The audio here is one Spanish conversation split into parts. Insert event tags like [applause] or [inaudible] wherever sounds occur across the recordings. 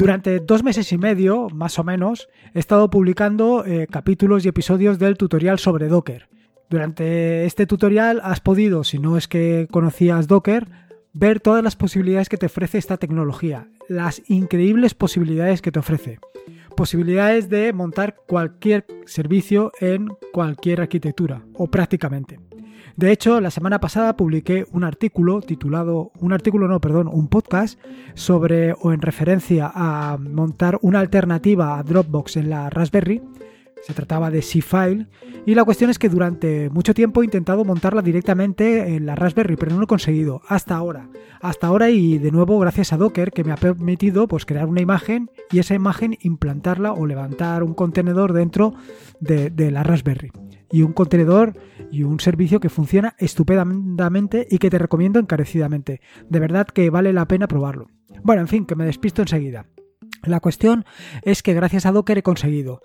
Durante dos meses y medio, más o menos, he estado publicando eh, capítulos y episodios del tutorial sobre Docker. Durante este tutorial has podido, si no es que conocías Docker, ver todas las posibilidades que te ofrece esta tecnología, las increíbles posibilidades que te ofrece. Posibilidades de montar cualquier servicio en cualquier arquitectura, o prácticamente. De hecho, la semana pasada publiqué un artículo titulado, un artículo no, perdón, un podcast sobre o en referencia a montar una alternativa a Dropbox en la Raspberry se trataba de C-File y la cuestión es que durante mucho tiempo he intentado montarla directamente en la Raspberry, pero no lo he conseguido hasta ahora. Hasta ahora y de nuevo gracias a Docker que me ha permitido pues crear una imagen y esa imagen implantarla o levantar un contenedor dentro de, de la Raspberry. Y un contenedor y un servicio que funciona estupendamente y que te recomiendo encarecidamente. De verdad que vale la pena probarlo. Bueno, en fin, que me despisto enseguida. La cuestión es que gracias a Docker he conseguido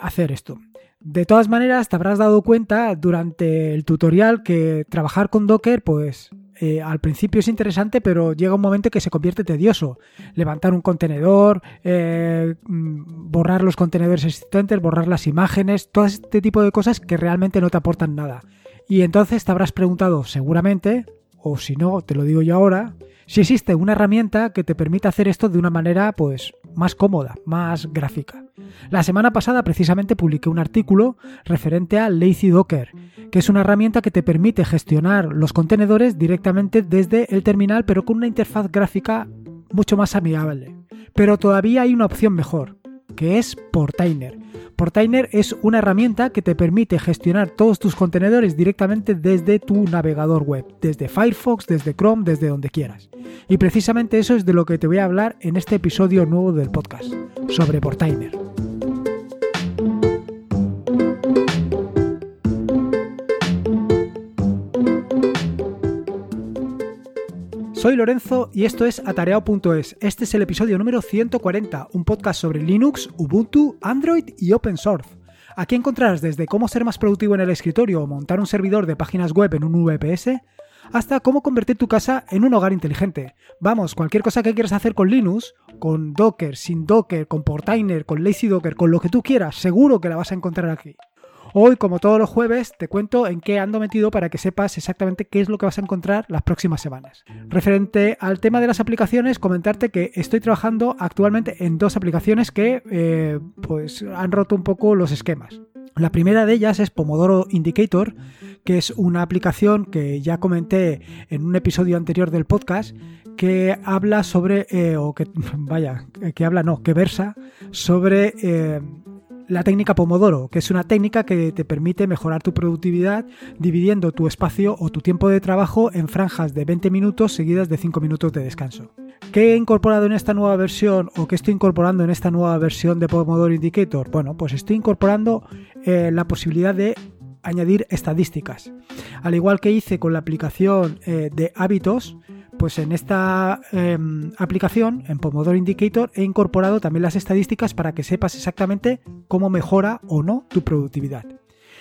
hacer esto. De todas maneras, te habrás dado cuenta durante el tutorial que trabajar con Docker, pues eh, al principio es interesante, pero llega un momento que se convierte tedioso. Levantar un contenedor, eh, mm, borrar los contenedores existentes, borrar las imágenes, todo este tipo de cosas que realmente no te aportan nada. Y entonces te habrás preguntado, seguramente, o si no, te lo digo yo ahora, si existe una herramienta que te permita hacer esto de una manera pues más cómoda, más gráfica. La semana pasada precisamente publiqué un artículo referente a Lazy Docker, que es una herramienta que te permite gestionar los contenedores directamente desde el terminal pero con una interfaz gráfica mucho más amigable. Pero todavía hay una opción mejor, que es Portainer. Portainer es una herramienta que te permite gestionar todos tus contenedores directamente desde tu navegador web, desde Firefox, desde Chrome, desde donde quieras. Y precisamente eso es de lo que te voy a hablar en este episodio nuevo del podcast, sobre Portainer. Soy Lorenzo y esto es atareado.es. Este es el episodio número 140, un podcast sobre Linux, Ubuntu, Android y Open Source. Aquí encontrarás desde cómo ser más productivo en el escritorio o montar un servidor de páginas web en un VPS, hasta cómo convertir tu casa en un hogar inteligente. Vamos, cualquier cosa que quieras hacer con Linux, con Docker, sin Docker, con Portainer, con Lazy Docker, con lo que tú quieras, seguro que la vas a encontrar aquí. Hoy, como todos los jueves, te cuento en qué ando metido para que sepas exactamente qué es lo que vas a encontrar las próximas semanas. Referente al tema de las aplicaciones, comentarte que estoy trabajando actualmente en dos aplicaciones que eh, pues han roto un poco los esquemas. La primera de ellas es Pomodoro Indicator, que es una aplicación que ya comenté en un episodio anterior del podcast, que habla sobre, eh, o que, [laughs] vaya, que habla, no, que versa sobre eh, la técnica Pomodoro, que es una técnica que te permite mejorar tu productividad dividiendo tu espacio o tu tiempo de trabajo en franjas de 20 minutos seguidas de 5 minutos de descanso. ¿Qué he incorporado en esta nueva versión o qué estoy incorporando en esta nueva versión de Pomodoro Indicator? Bueno, pues estoy incorporando eh, la posibilidad de añadir estadísticas. Al igual que hice con la aplicación eh, de hábitos, pues en esta em, aplicación, en Pomodoro Indicator, he incorporado también las estadísticas para que sepas exactamente cómo mejora o no tu productividad.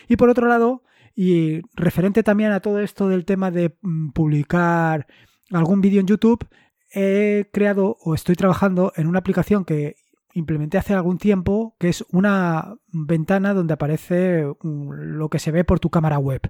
Y por otro lado, y referente también a todo esto del tema de mm, publicar algún vídeo en YouTube, he creado o estoy trabajando en una aplicación que implementé hace algún tiempo, que es una ventana donde aparece mm, lo que se ve por tu cámara web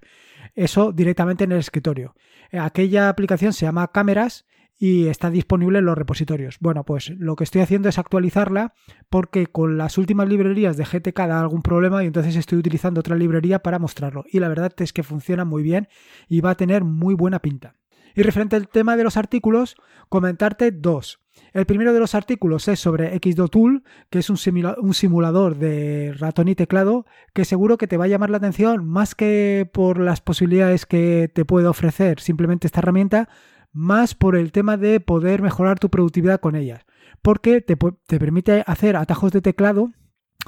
eso directamente en el escritorio. Aquella aplicación se llama Cámaras y está disponible en los repositorios. Bueno, pues lo que estoy haciendo es actualizarla porque con las últimas librerías de GTK da algún problema y entonces estoy utilizando otra librería para mostrarlo. Y la verdad es que funciona muy bien y va a tener muy buena pinta. Y referente al tema de los artículos, comentarte dos. El primero de los artículos es sobre X2Tool, que es un, simulador de ratón y teclado que seguro que te va a llamar la atención más que por las posibilidades que te puede ofrecer simplemente esta herramienta, más por el tema de poder mejorar tu productividad con ellas, porque te permite hacer atajos de teclado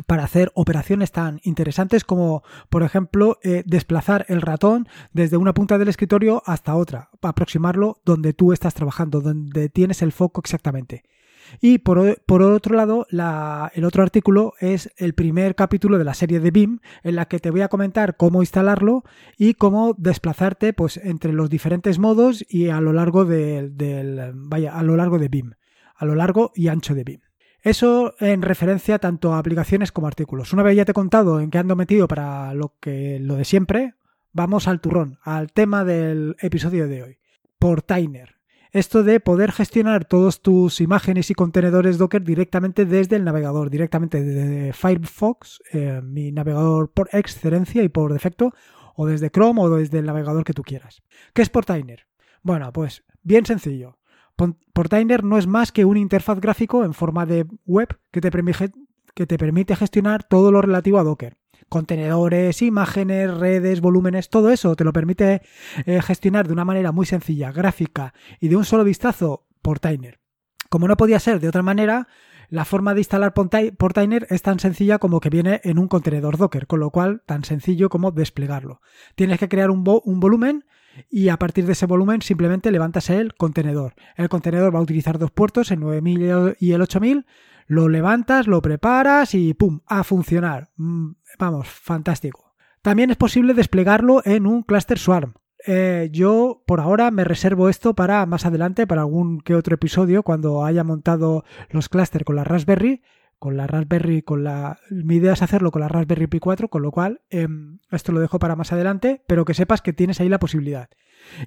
para hacer operaciones tan interesantes como, por ejemplo, eh, desplazar el ratón desde una punta del escritorio hasta otra, aproximarlo donde tú estás trabajando, donde tienes el foco exactamente. Y por, otro lado, el otro artículo es el primer capítulo de la serie de BIM, en la que te voy a comentar cómo instalarlo y cómo desplazarte pues, entre los diferentes modos y a lo largo del, vaya, a lo largo de a lo largo y ancho de BIM. Eso en referencia tanto a aplicaciones como a artículos. Una vez ya te he contado en qué ando metido para lo que lo de siempre, vamos al turrón, al tema del episodio de hoy. Portainer. Esto de poder gestionar todas tus imágenes y contenedores Docker directamente desde el navegador, directamente desde Firefox, eh, mi navegador por excelencia y por defecto, o desde Chrome o desde el navegador que tú quieras. ¿Qué es Portainer? Bueno, pues bien sencillo. Portainer no es más que un interfaz gráfico en forma de web que te, permite, gestionar todo lo relativo a Docker. Contenedores, imágenes, redes, volúmenes, todo eso te lo permite eh, gestionar de una manera muy sencilla, gráfica y de un solo vistazo Portainer. Como no podía ser de otra manera, la forma de instalar Portainer es tan sencilla como que viene en un contenedor Docker, con lo cual tan sencillo como desplegarlo. Tienes que crear un, un volumen y a partir de ese volumen simplemente levantas el contenedor. El contenedor va a utilizar dos puertos, el 9000 y el 8000, lo levantas, lo preparas y ¡pum! a funcionar. Mm, vamos, fantástico. También es posible desplegarlo en un cluster Swarm. Eh, yo por ahora me reservo esto para más adelante, para algún que otro episodio, cuando haya montado los clusters con la Raspberry, con la Raspberry, con la... Mi idea es hacerlo con la Raspberry Pi 4, con lo cual em, esto lo dejo para más adelante, pero que sepas que tienes ahí la posibilidad.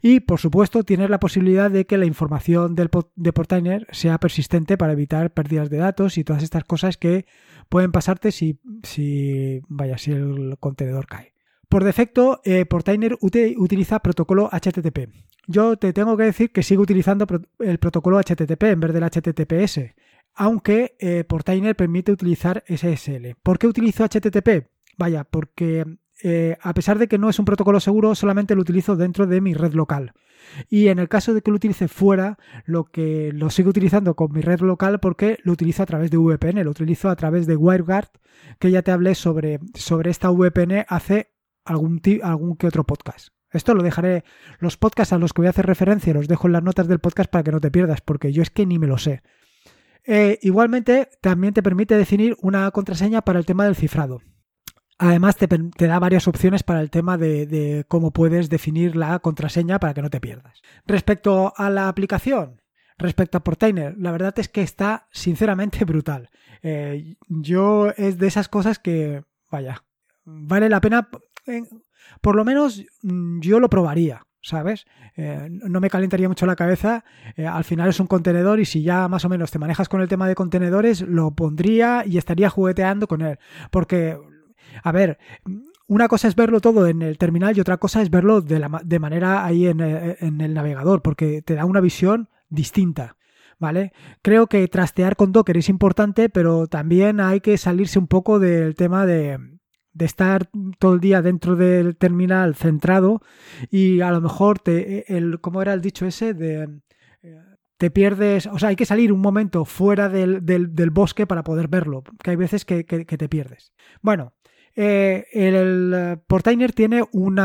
Y por supuesto tienes la posibilidad de que la información del, de Portainer sea persistente para evitar pérdidas de datos y todas estas cosas que pueden pasarte si, si, vaya, si el contenedor cae. Por defecto, eh, Portainer utiliza protocolo HTTP. Yo te tengo que decir que sigo utilizando el protocolo HTTP en vez del HTTPS aunque eh, Portainer permite utilizar SSL. ¿Por qué utilizo HTTP? Vaya, porque eh, a pesar de que no es un protocolo seguro, solamente lo utilizo dentro de mi red local. Y en el caso de que lo utilice fuera, lo que lo sigo utilizando con mi red local porque lo utilizo a través de VPN, lo utilizo a través de WireGuard, que ya te hablé sobre, sobre esta VPN hace algún, algún que otro podcast. Esto lo dejaré, los podcasts a los que voy a hacer referencia, los dejo en las notas del podcast para que no te pierdas, porque yo es que ni me lo sé. Eh, igualmente, también te permite definir una contraseña para el tema del cifrado. Además, te, da varias opciones para el tema de, cómo puedes definir la contraseña para que no te pierdas. Respecto a la aplicación, respecto a Portainer, la verdad es que está sinceramente [laughs] brutal. Eh, yo es de esas cosas que, vaya, vale la pena, por lo menos mm, yo lo probaría. ¿Sabes? Eh, no me calentaría mucho la cabeza. Eh, al final es un contenedor y si ya más o menos te manejas con el tema de contenedores, lo pondría y estaría jugueteando con él. Porque, a ver, una cosa es verlo todo en el terminal y otra cosa es verlo de, la, de manera ahí eh, en el navegador, porque te da una visión distinta. ¿Vale? Creo que trastear con Docker es importante, pero también hay que salirse un poco del tema de, de estar todo el día dentro del terminal centrado y a lo mejor te, el, ¿cómo era el dicho ese? De, eh, te pierdes, o sea, hay que salir un momento fuera del, del, bosque para poder verlo, que hay veces que, que, te pierdes. Bueno, eh, el, Portainer tiene un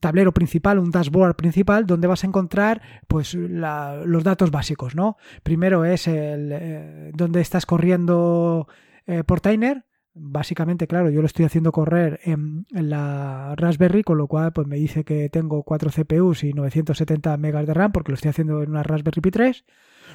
tablero principal, un dashboard principal, donde vas a encontrar pues los datos básicos, ¿no? Primero es el eh, donde estás corriendo Portainer, básicamente, claro, yo lo estoy haciendo correr en, la Raspberry, con lo cual pues me dice que tengo 4 CPUs y 970 megas de RAM porque lo estoy haciendo en una Raspberry Pi 3.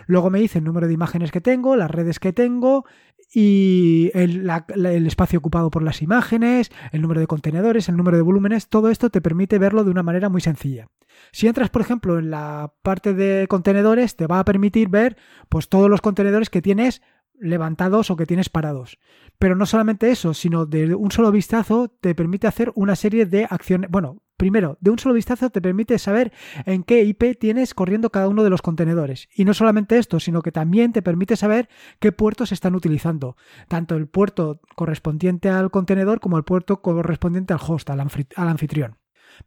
Luego me dice el número de imágenes que tengo, las redes que tengo y el, el, espacio ocupado por las imágenes, el número de contenedores, el número de volúmenes, todo esto te permite verlo de una manera muy sencilla. Si entras, por ejemplo, en la parte de contenedores, te va a permitir ver pues todos los contenedores que tienes levantados o que tienes parados. Pero no solamente eso, sino de un solo vistazo te permite hacer una serie de acciones. Bueno, primero, de un solo vistazo te permite saber en qué IP tienes corriendo cada uno de los contenedores. Y no solamente esto, sino que también te permite saber qué puertos están utilizando. Tanto el puerto correspondiente al contenedor como el puerto correspondiente al host, al anfitrión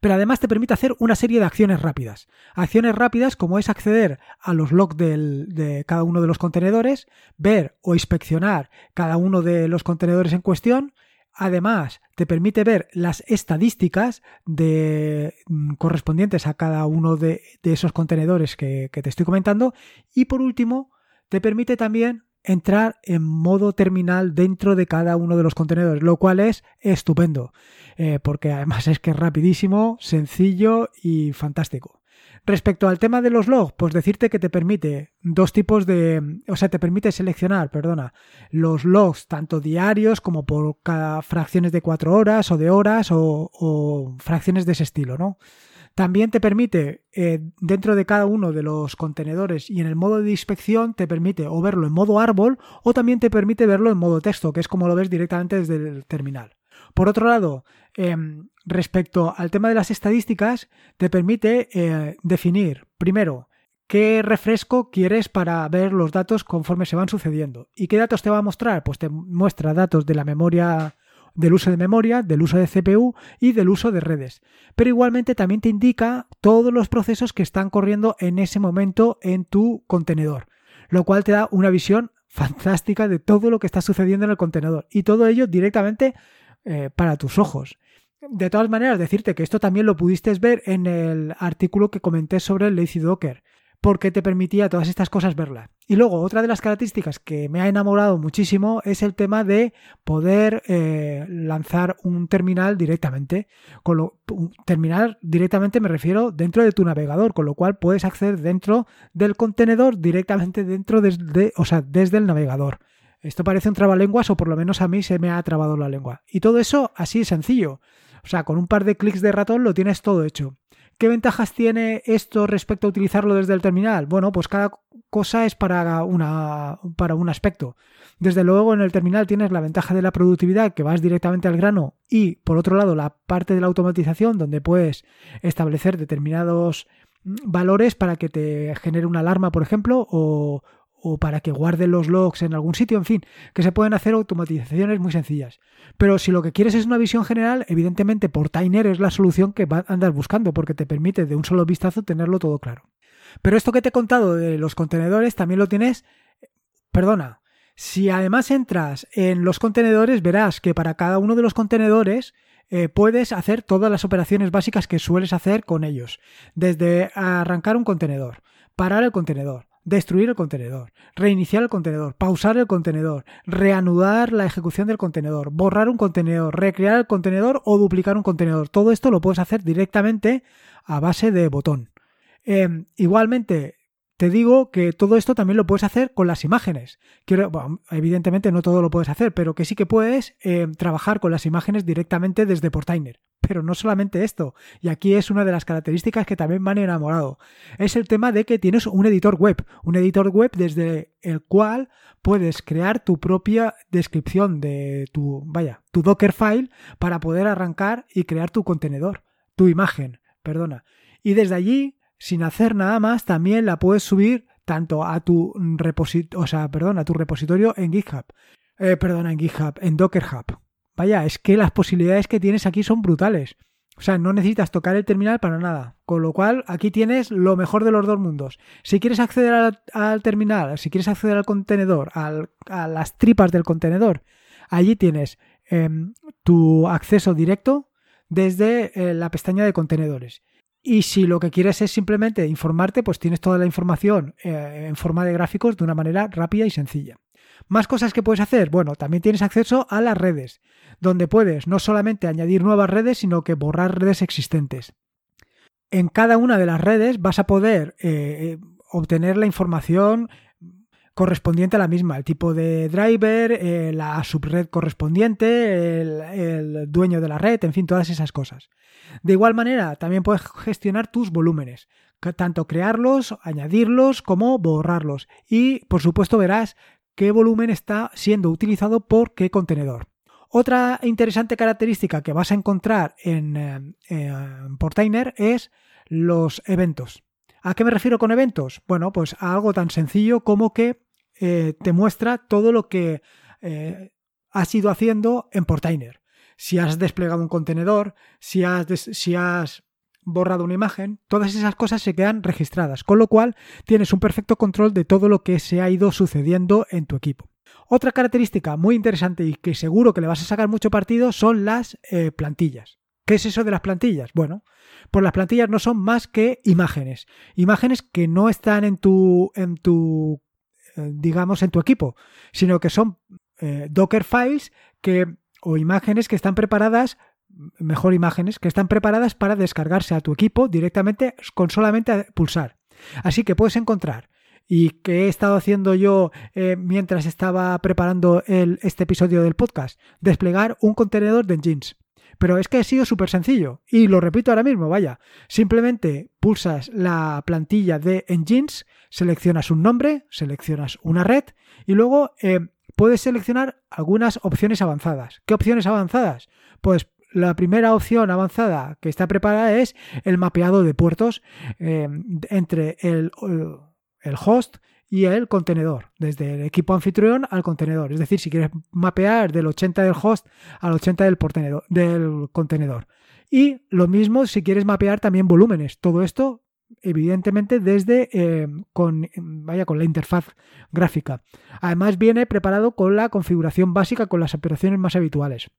pero además te permite hacer una serie de acciones rápidas. Acciones rápidas como es acceder a los logs de cada uno de los contenedores, ver o inspeccionar cada uno de los contenedores en cuestión, Además, te permite ver las estadísticas de, mm, correspondientes a cada uno de, esos contenedores que, te estoy comentando. Y por último, te permite también entrar en modo terminal dentro de cada uno de los contenedores, lo cual es estupendo. Eh, porque además es que es rapidísimo, sencillo y fantástico. Respecto al tema de los logs, pues decirte que te permite dos tipos de, o sea, te permite seleccionar, perdona, los logs tanto diarios como por cada fracciones de cuatro horas o de horas o, fracciones de ese estilo, ¿no? También te permite, eh, dentro de cada uno de los contenedores y en el modo de inspección, te permite o verlo en modo árbol o también te permite verlo en modo texto, que es como lo ves directamente desde el terminal. Por otro lado, em, respecto al tema de las estadísticas, te permite eh, definir, primero, qué refresco quieres para ver los datos conforme se van sucediendo. ¿Y qué datos te va a mostrar? Pues te muestra datos de la memoria del uso de memoria, del uso de CPU y del uso de redes. Pero igualmente también te indica todos los procesos que están corriendo en ese momento en tu contenedor, lo cual te da una visión fantástica de todo lo que está sucediendo en el contenedor y todo ello directamente eh, para tus ojos. De todas maneras, decirte que esto también lo pudiste ver en el artículo que comenté sobre el Lazy Docker, porque te permitía todas estas cosas verlas. Y luego, otra de las características que me ha enamorado muchísimo es el tema de poder eh, lanzar un terminal directamente. Con lo, terminal directamente me refiero dentro de tu navegador, con lo cual puedes acceder dentro del contenedor directamente dentro de, o sea, desde el navegador. Esto parece un trabalenguas o por lo menos a mí se me ha trabado la lengua. Y todo eso así sencillo. O sea, con un par de clics de ratón lo tienes todo hecho. ¿Qué ventajas tiene esto respecto a utilizarlo desde el terminal? Bueno, pues cada cosa es para, una, para un aspecto. Desde luego en el terminal tienes la ventaja de la productividad que vas directamente al grano y por otro lado la parte de la automatización donde puedes establecer determinados valores para que te genere una alarma, por ejemplo, o, o para que guarde los logs en algún sitio, en fin, que se pueden hacer automatizaciones muy sencillas. Pero si lo que quieres es una visión general, evidentemente Portainer es la solución que andas buscando porque te permite de un solo vistazo tenerlo todo claro. Pero esto que te he contado de los contenedores también lo tienes, perdona, si además entras en los contenedores verás que para cada uno de los contenedores eh, puedes hacer todas las operaciones básicas que sueles hacer con ellos, desde arrancar un contenedor, parar el contenedor, destruir el contenedor, reiniciar el contenedor, pausar el contenedor, reanudar la ejecución del contenedor, borrar un contenedor, recrear el contenedor o duplicar un contenedor. Todo esto lo puedes hacer directamente a base de botón. Em, igualmente, te digo que todo esto también lo puedes hacer con las imágenes. Evidentemente no todo lo puedes hacer, pero que sí que puedes eh, trabajar con las imágenes directamente desde Portainer. Pero no solamente esto, y aquí es una de las características que también me han enamorado. Es el tema de que tienes un editor web, un editor web desde el cual puedes crear tu propia descripción de tu, vaya, tu Docker file para poder arrancar y crear tu contenedor, tu imagen, perdona. Y desde allí sin hacer nada más, también la puedes subir tanto a tu repositorio, o sea, perdón, a tu repositorio en GitHub. Eh, en GitHub, en Docker Hub. Vaya, es que las posibilidades que tienes aquí son brutales. O sea, no necesitas tocar el terminal para nada. Con lo cual, aquí tienes lo mejor de los dos mundos. Si quieres acceder al, terminal, si quieres acceder al contenedor, a las tripas del contenedor, allí tienes em, tu acceso directo desde eh, la pestaña de contenedores. Y si lo que quieres es simplemente informarte, pues tienes toda la información eh, en forma de gráficos de una manera rápida y sencilla. Más cosas que puedes hacer. Bueno, también tienes acceso a las redes, donde puedes no solamente añadir nuevas redes, sino que borrar redes existentes. En cada una de las redes vas a poder eh, obtener la información correspondiente a la misma, el tipo de driver, eh, la subred correspondiente, el, dueño de la red, en fin, todas esas cosas. De igual manera, también puedes gestionar tus volúmenes, tanto crearlos, añadirlos como borrarlos. Y, por supuesto, verás qué volumen está siendo utilizado por qué contenedor. Otra interesante característica que vas a encontrar en, eh, en Portainer es los eventos. ¿A qué me refiero con eventos? Bueno, pues a algo tan sencillo como que eh, te muestra todo lo que eh, has ido haciendo en Portainer. Si has desplegado un contenedor, si has, borrado una imagen, todas esas cosas se quedan registradas, con lo cual tienes un perfecto control de todo lo que se ha ido sucediendo en tu equipo. Otra característica muy interesante y que seguro que le vas a sacar mucho partido son las eh, plantillas. ¿Qué es eso de las plantillas? Bueno, pues las plantillas no son más que imágenes. Imágenes que no están en tu, en tu digamos, en tu equipo, sino que son eh, Docker files que, o imágenes que están preparadas mejor imágenes, que están preparadas para descargarse a tu equipo directamente con solamente pulsar. Así que puedes encontrar y que he estado haciendo yo eh, mientras estaba preparando este episodio del podcast, desplegar un contenedor de engines. Pero es que ha sido súper sencillo y lo repito ahora mismo, vaya. Simplemente pulsas la plantilla de engines, seleccionas un nombre, seleccionas una red y luego eh, puedes seleccionar algunas opciones avanzadas. ¿Qué opciones avanzadas? Pues la primera opción avanzada que está preparada es el mapeado de puertos eh, entre el, el host y el contenedor, desde el equipo anfitrión al contenedor. Es decir, si quieres mapear del 80 del host al 80 del, del contenedor. Y lo mismo si quieres mapear también volúmenes. Todo esto, evidentemente, desde eh, con, vaya, con la interfaz gráfica. Además, viene preparado con la configuración básica con las operaciones más habituales.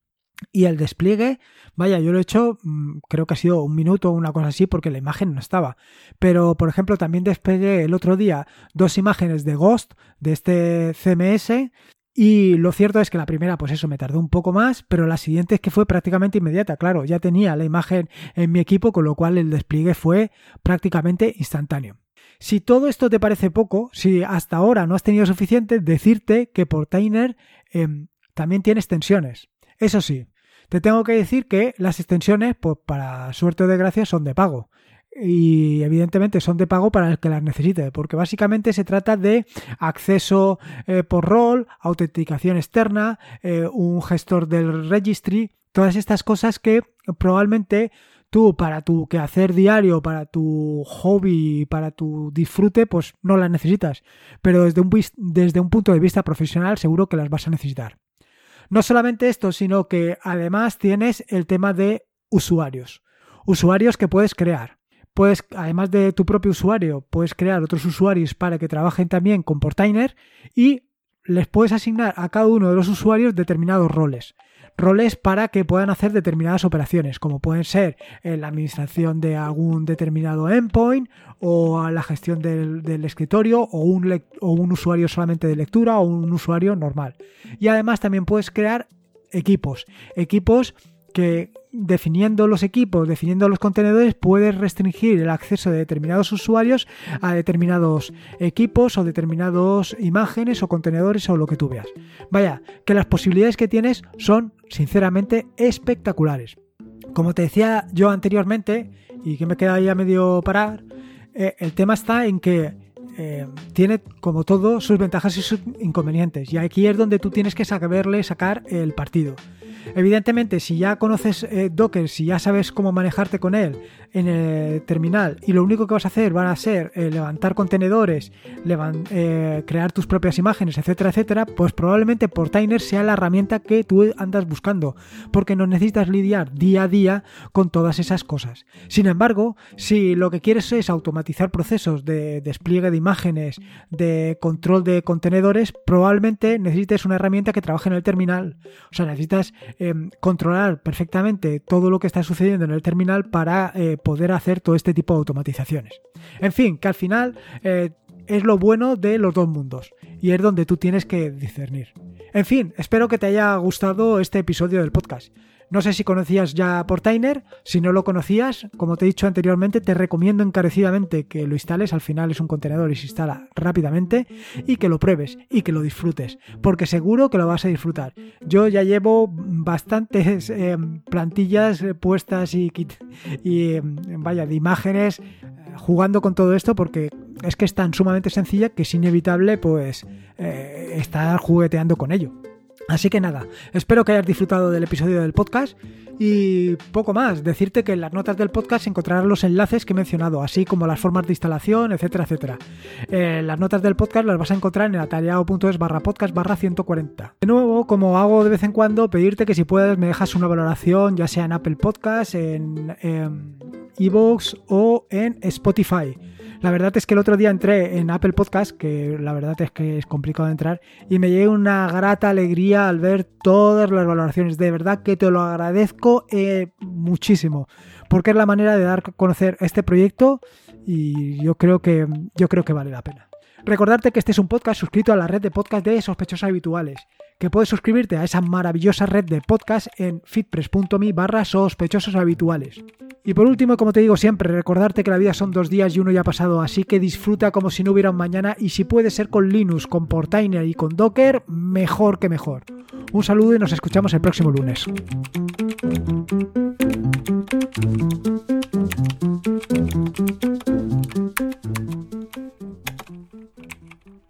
Y el despliegue, vaya, yo lo he hecho, mm, creo que ha sido un minuto o una cosa así porque la imagen no estaba. Pero, por ejemplo, también desplegué el otro día dos imágenes de Ghost de este CMS. Y lo cierto es que la primera, pues eso, me tardó un poco más, pero la siguiente es que fue prácticamente inmediata. Claro, ya tenía la imagen en mi equipo, con lo cual el despliegue fue prácticamente instantáneo. Si todo esto te parece poco, si hasta ahora no has tenido suficiente, decirte que Portainer em, también tiene extensiones. Eso sí, te tengo que decir que las extensiones, pues para suerte o desgracia, son de pago. Y evidentemente son de pago para el que las necesite, porque básicamente se trata de acceso eh, por rol, autenticación externa, eh, un gestor del registry, todas estas cosas que probablemente tú para tu quehacer diario, para tu hobby, para tu disfrute, pues no las necesitas. Pero desde un, desde un punto de vista profesional seguro que las vas a necesitar. No solamente esto, sino que además tienes el tema de usuarios. Usuarios que puedes crear. Puedes, además de tu propio usuario, puedes crear otros usuarios para que trabajen también con Portainer y les puedes asignar a cada uno de los usuarios determinados roles roles para que puedan hacer determinadas operaciones, como pueden ser eh, la administración de algún determinado endpoint o la gestión del, escritorio o un, o un usuario solamente de lectura o un usuario normal. Y además también puedes crear equipos, equipos que definiendo los equipos, definiendo los contenedores, puedes restringir el acceso de determinados usuarios a determinados equipos o determinadas imágenes o contenedores o lo que tú veas. Vaya, que las posibilidades que tienes son sinceramente espectaculares. Como te decía yo anteriormente, y que me queda ya medio parar, eh, el tema está en que eh, tiene, como todo, sus ventajas y sus inconvenientes. Y aquí es donde tú tienes que saberle sacar el partido. Evidentemente, si ya conoces eh, Docker, si ya sabes cómo manejarte con él en el terminal y lo único que vas a hacer van a ser eh, levantar contenedores, eh, crear tus propias imágenes, etcétera, etcétera, pues probablemente Portainer sea la herramienta que tú andas buscando, porque no necesitas lidiar día a día con todas esas cosas. Sin embargo, si lo que quieres es automatizar procesos de despliegue de imágenes, de control de contenedores, probablemente necesites una herramienta que trabaje en el terminal. O sea, necesitas Em, controlar perfectamente todo lo que está sucediendo en el terminal para poder hacer todo este tipo de automatizaciones. En fin, que al final eh, es lo bueno de los dos mundos y es donde tú tienes que discernir. En fin, espero que te haya gustado este episodio del podcast. No sé si conocías ya Portainer, si no lo conocías, como te he dicho anteriormente, te recomiendo encarecidamente que lo instales, al final es un contenedor y se instala rápidamente, y que lo pruebes y que lo disfrutes, porque seguro que lo vas a disfrutar. Yo ya llevo bastantes eh, plantillas puestas y, y eh, vaya, de imágenes eh, jugando con todo esto porque es que es tan sumamente sencilla que es inevitable pues estar jugueteando con ello. Así que nada, espero que hayas disfrutado del episodio del podcast y poco más, decirte que en las notas del podcast encontrarás los enlaces que he mencionado, así como las formas de instalación, etcétera, etcétera. Eh, las notas del podcast las vas a encontrar en atareado.es barra podcast barra 140. De nuevo, como hago de vez en cuando, pedirte que si puedes me dejas una valoración, ya sea en Apple Podcast, en Evox o en Spotify. La verdad es que el otro día entré en Apple Podcast, que la verdad es que es complicado de entrar, y me llegué una grata alegría al ver todas las valoraciones. De verdad que te lo agradezco eh, muchísimo, porque es la manera de dar a conocer este proyecto y yo creo que, yo creo que vale la pena. Recordarte que este es un podcast suscrito a la red de podcast de sospechosos habituales, que puedes suscribirte a esa maravillosa red de podcast en fitpress.me barra sospechosos habituales. Y por último, como te digo siempre, recordarte que la vida son dos días y uno ya ha pasado, así que disfruta como si no hubiera un mañana y si puede ser con Linux, con Portainer y con Docker, mejor que mejor. Un saludo y nos escuchamos el próximo lunes.